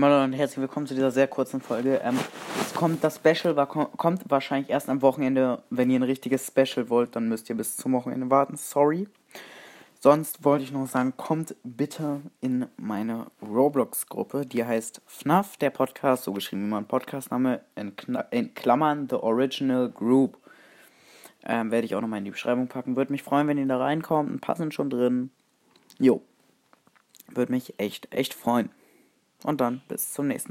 Hallo und herzlich willkommen zu dieser sehr kurzen Folge. Ähm, es kommt das Special, war, kommt wahrscheinlich erst am Wochenende. Wenn ihr ein richtiges Special wollt, dann müsst ihr bis zum Wochenende warten. Sorry. Sonst wollte ich noch sagen, kommt bitte in meine Roblox-Gruppe. Die heißt FNAF, der Podcast, so geschrieben wie mein Podcastname, in, in Klammern The Original Group. Ähm, werde ich auch nochmal in die Beschreibung packen. Würde mich freuen, wenn ihr da reinkommt. Ein paar sind schon drin. Jo. Würde mich echt, echt freuen. Und dann bis zum nächsten Mal.